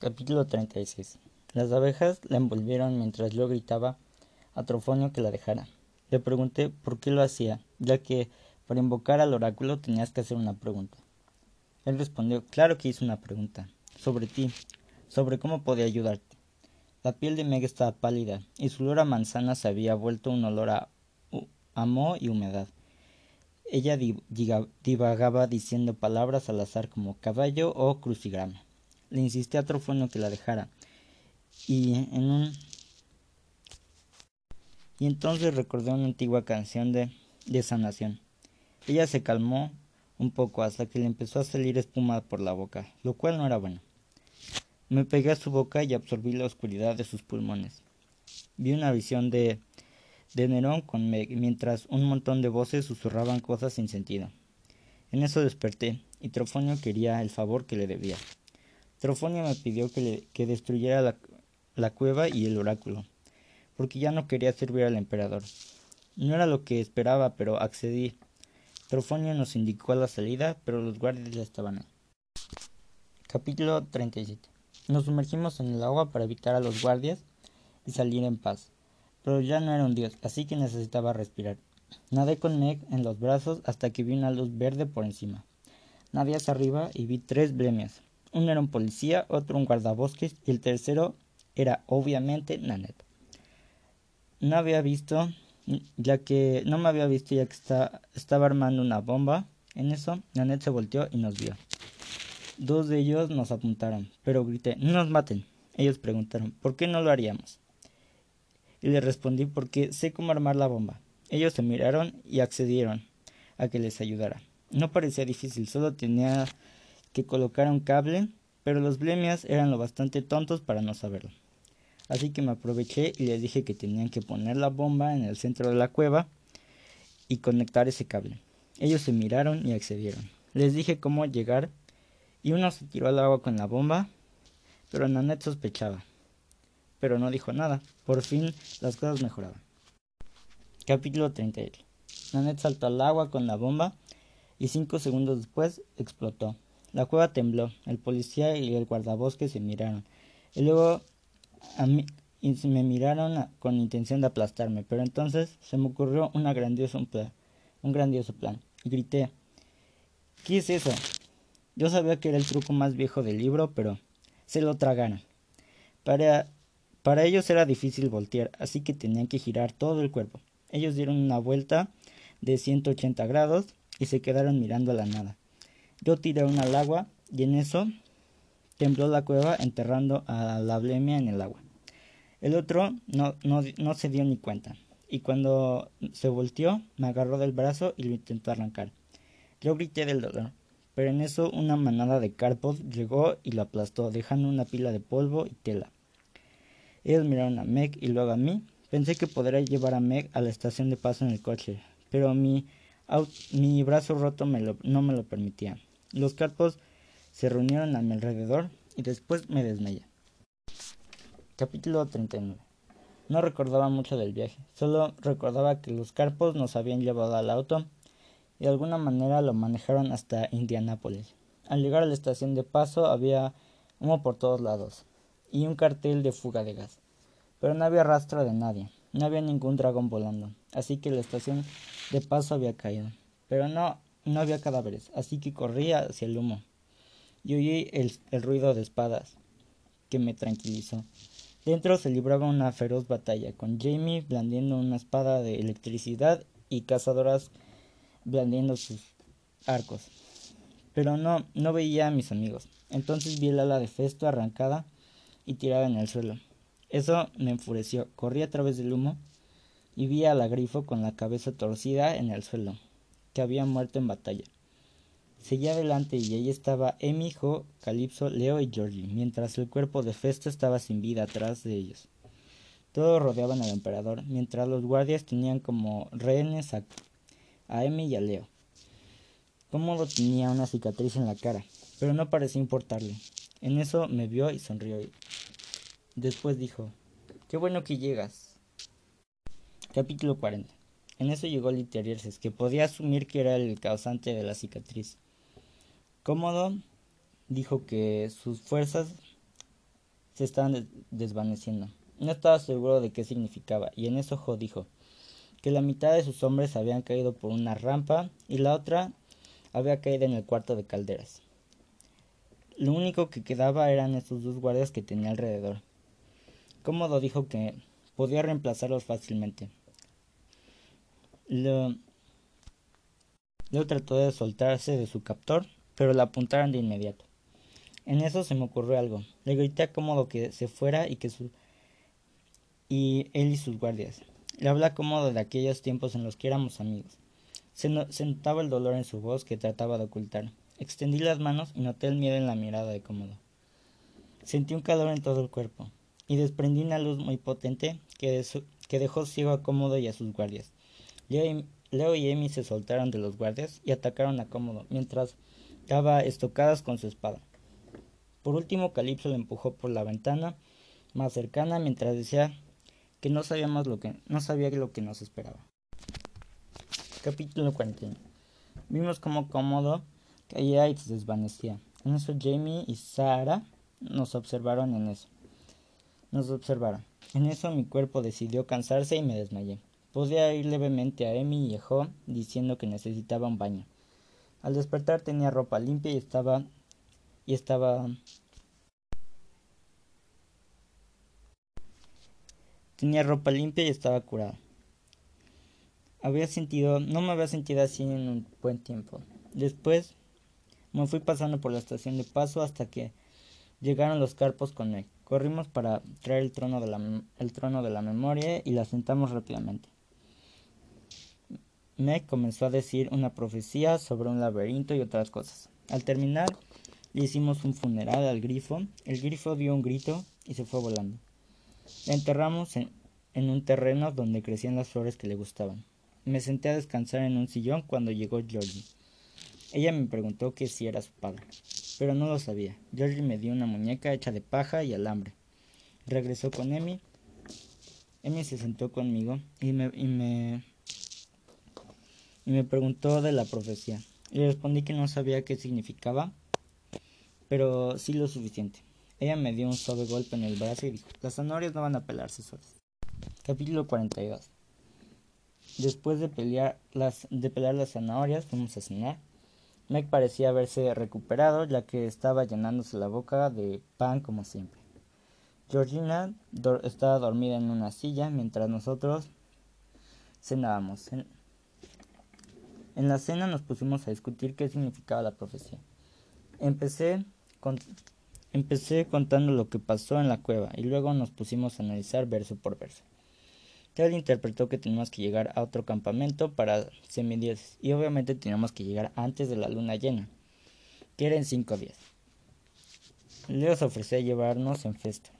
Capítulo 36 Las abejas la envolvieron mientras yo gritaba a Trofonio que la dejara. Le pregunté por qué lo hacía, ya que para invocar al oráculo tenías que hacer una pregunta. Él respondió, claro que hice una pregunta, sobre ti, sobre cómo podía ayudarte. La piel de Meg estaba pálida, y su olor a manzana se había vuelto un olor a, a y humedad. Ella divagaba diciendo palabras al azar como caballo o crucigrama le insistí a Trofonio que la dejara. Y en un y entonces recordé una antigua canción de, de sanación. Ella se calmó un poco hasta que le empezó a salir espuma por la boca, lo cual no era bueno. Me pegué a su boca y absorbí la oscuridad de sus pulmones. Vi una visión de, de Nerón con mientras un montón de voces susurraban cosas sin sentido. En eso desperté, y Trofonio quería el favor que le debía. Trofonio me pidió que, que destruyera la, la cueva y el oráculo, porque ya no quería servir al emperador. No era lo que esperaba, pero accedí. Trofonio nos indicó la salida, pero los guardias ya estaban. Capítulo 37 Nos sumergimos en el agua para evitar a los guardias y salir en paz. Pero ya no era un dios, así que necesitaba respirar. Nadé con Meg en los brazos hasta que vi una luz verde por encima. Nadé hacia arriba y vi tres blemias. Uno era un policía, otro un guardabosques y el tercero era obviamente Nanet. No había visto, ya que no me había visto ya que estaba armando una bomba. En eso, Nanet se volteó y nos vio. Dos de ellos nos apuntaron, pero grité, no nos maten. Ellos preguntaron, ¿por qué no lo haríamos? Y le respondí, porque sé cómo armar la bomba. Ellos se miraron y accedieron a que les ayudara. No parecía difícil, solo tenía que colocara un cable, pero los blemias eran lo bastante tontos para no saberlo. Así que me aproveché y les dije que tenían que poner la bomba en el centro de la cueva y conectar ese cable. Ellos se miraron y accedieron. Les dije cómo llegar y uno se tiró al agua con la bomba, pero Nanette sospechaba. Pero no dijo nada. Por fin las cosas mejoraban. Capítulo 38. Nanette saltó al agua con la bomba y cinco segundos después explotó. La cueva tembló. El policía y el guardabosques se miraron. Y luego me miraron con intención de aplastarme. Pero entonces se me ocurrió grandioso plan, un grandioso plan. Y grité. ¿Qué es eso? Yo sabía que era el truco más viejo del libro, pero se lo tragaron. Para, para ellos era difícil voltear, así que tenían que girar todo el cuerpo. Ellos dieron una vuelta de 180 grados y se quedaron mirando a la nada. Yo tiré una al agua y en eso tembló la cueva enterrando a la blemia en el agua. El otro no, no, no se dio ni cuenta, y cuando se volteó me agarró del brazo y lo intentó arrancar. Yo grité del dolor, pero en eso una manada de carpos llegó y lo aplastó, dejando una pila de polvo y tela. Ellos miraron a Meg y luego a mí. Pensé que podría llevar a Meg a la estación de paso en el coche, pero mi, mi brazo roto me lo, no me lo permitía. Los carpos se reunieron a mi alrededor y después me desmayé. Capítulo 39 No recordaba mucho del viaje, solo recordaba que los carpos nos habían llevado al auto y de alguna manera lo manejaron hasta Indianápolis. Al llegar a la estación de paso había humo por todos lados y un cartel de fuga de gas, pero no había rastro de nadie, no había ningún dragón volando, así que la estación de paso había caído. Pero no no había cadáveres, así que corría hacia el humo. Y oí el, ruido de espadas, que me tranquilizó. Dentro se libraba una feroz batalla, con Jamie blandiendo una espada de electricidad y cazadoras blandiendo sus arcos. Pero no, no veía a mis amigos. Entonces vi el ala de Festo arrancada y tirada en el suelo. Eso me enfureció. Corrí a través del humo y vi a la grifo con la cabeza torcida en el suelo que había muerto en batalla. Seguía adelante y allí estaba Emi, Jo, Calipso, Leo y Georgie, mientras el cuerpo de Festo estaba sin vida atrás de ellos. Todos rodeaban al emperador, mientras los guardias tenían como rehenes a, a Emi y a Leo. Cómodo tenía una cicatriz en la cara, pero no parecía importarle. En eso me vio y sonrió. Después dijo, Qué bueno que llegas. Capítulo 40 en eso llegó Literierses, que podía asumir que era el causante de la cicatriz. Cómodo dijo que sus fuerzas se estaban desvaneciendo. No estaba seguro de qué significaba, y en eso Jo dijo que la mitad de sus hombres habían caído por una rampa y la otra había caído en el cuarto de calderas. Lo único que quedaba eran esos dos guardias que tenía alrededor. Cómodo dijo que podía reemplazarlos fácilmente. Leo, trató de soltarse de su captor, pero la apuntaron de inmediato. En eso se me ocurrió algo. Le grité a Cómodo que se fuera y que su y él y sus guardias. Le hablé a Cómodo de aquellos tiempos en los que éramos amigos. Se, notaba el dolor en su voz que trataba de ocultar. Extendí las manos y noté el miedo en la mirada de Cómodo. Sentí un calor en todo el cuerpo y desprendí una luz muy potente que, que dejó ciego a Cómodo y a sus guardias. Leo y, Emi se soltaron de los guardias y atacaron a Cómodo mientras daba estocadas con su espada. Por último, Calipso le empujó por la ventana más cercana mientras decía que no sabíamos lo que no sabía lo que nos esperaba. Capítulo 41. Vimos cómo Cómodo caía y se desvanecía. En eso Jamie y Sara nos observaron en eso. Nos observaron. En eso mi cuerpo decidió cansarse y me desmayé. Podía ir levemente a Emi y Jo diciendo que necesitaba un baño. Al despertar tenía ropa limpia y estaba y estaba tenía ropa limpia y estaba curado. Había sentido, no me había sentido así en un buen tiempo. Después me fui pasando por la estación de paso hasta que llegaron los carpos con Meg. Corrimos para traer el trono de la, el trono de la memoria y la sentamos rápidamente. Meg comenzó a decir una profecía sobre un laberinto y otras cosas. Al terminar, le hicimos un funeral al grifo. El grifo dio un grito y se fue volando. La enterramos en, en un terreno donde crecían las flores que le gustaban. Me senté a descansar en un sillón cuando llegó Georgie. Ella me preguntó que si era su padre, pero no lo sabía. Georgie me dio una muñeca hecha de paja y alambre. Regresó con Emmy. Emmy se sentó conmigo y me, y me, y me preguntó de la profecía. Le respondí que no sabía qué significaba, pero sí lo suficiente. Ella me dio un suave golpe en el brazo y dijo, las zanahorias no van a pelarse solas. Capítulo 42 Después de, pelear las, de pelar las zanahorias, fuimos a cenar. Meg parecía haberse recuperado, ya que estaba llenándose la boca de pan como siempre. Georgina estaba dormida en una silla mientras nosotros cenábamos. En, la cena nos pusimos a discutir qué significaba la profecía. Empecé, contando lo que pasó en la cueva y luego nos pusimos a analizar verso por verso. Ted interpretó que teníamos que llegar a otro campamento para semidioses y obviamente teníamos que llegar antes de la luna llena, que era en cinco días. Les ofreció llevarnos en festa.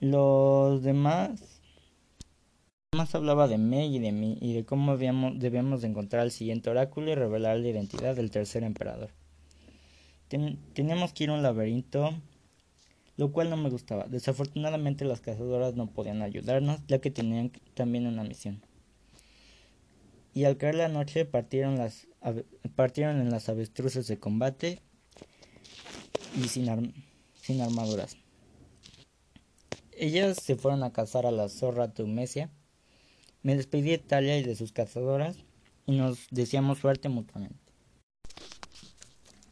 Los demás más hablaba de Meg y de mí y de cómo debíamos de encontrar el siguiente oráculo y revelar la identidad del tercer emperador. teníamos que ir a un laberinto lo cual no me gustaba. Desafortunadamente las cazadoras no podían ayudarnos, ya que tenían también una misión. Y al caer la noche partieron, las, partieron en las avestruces de combate y sin, sin armaduras. Ellas se fueron a cazar a la zorra Tumesia. Me despedí de Talia y de sus cazadoras y nos deseamos suerte mutuamente.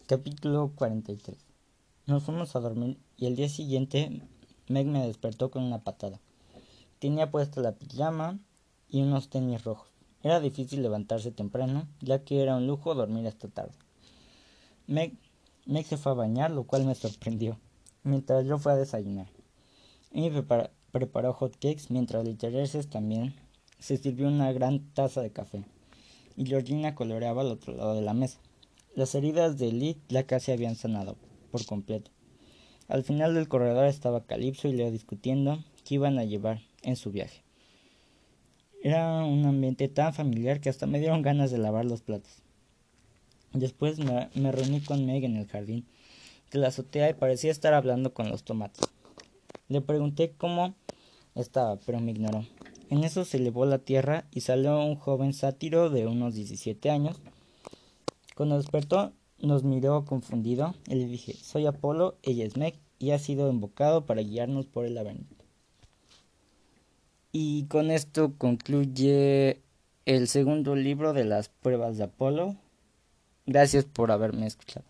Capítulo 43 Nos fuimos a dormir y el día siguiente Meg me despertó con una patada. Tenía puesta la pijama y unos tenis rojos. Era difícil levantarse temprano, ya que era un lujo dormir hasta tarde. Meg, se fue a bañar, lo cual me sorprendió, mientras yo fui a desayunar. Y preparó hot cakes, mientras Literaces también se sirvió una gran taza de café. Y Georgina coloreaba al otro lado de la mesa. Las heridas de Lee ya casi habían sanado por completo. Al final del corredor estaba Calipso y Leo discutiendo qué iban a llevar en su viaje. Era un ambiente tan familiar que hasta me dieron ganas de lavar los platos. Después me, reuní con Meg en el jardín de la azotea y parecía estar hablando con los tomates. Le pregunté cómo estaba, pero me ignoró. En eso se elevó la tierra y salió un joven sátiro de unos 17 años. Cuando despertó nos miró confundido y le dije, soy Apolo, ella es Meg y ha sido invocado para guiarnos por el laberinto. Y con esto concluye el segundo libro de las pruebas de Apolo. Gracias por haberme escuchado.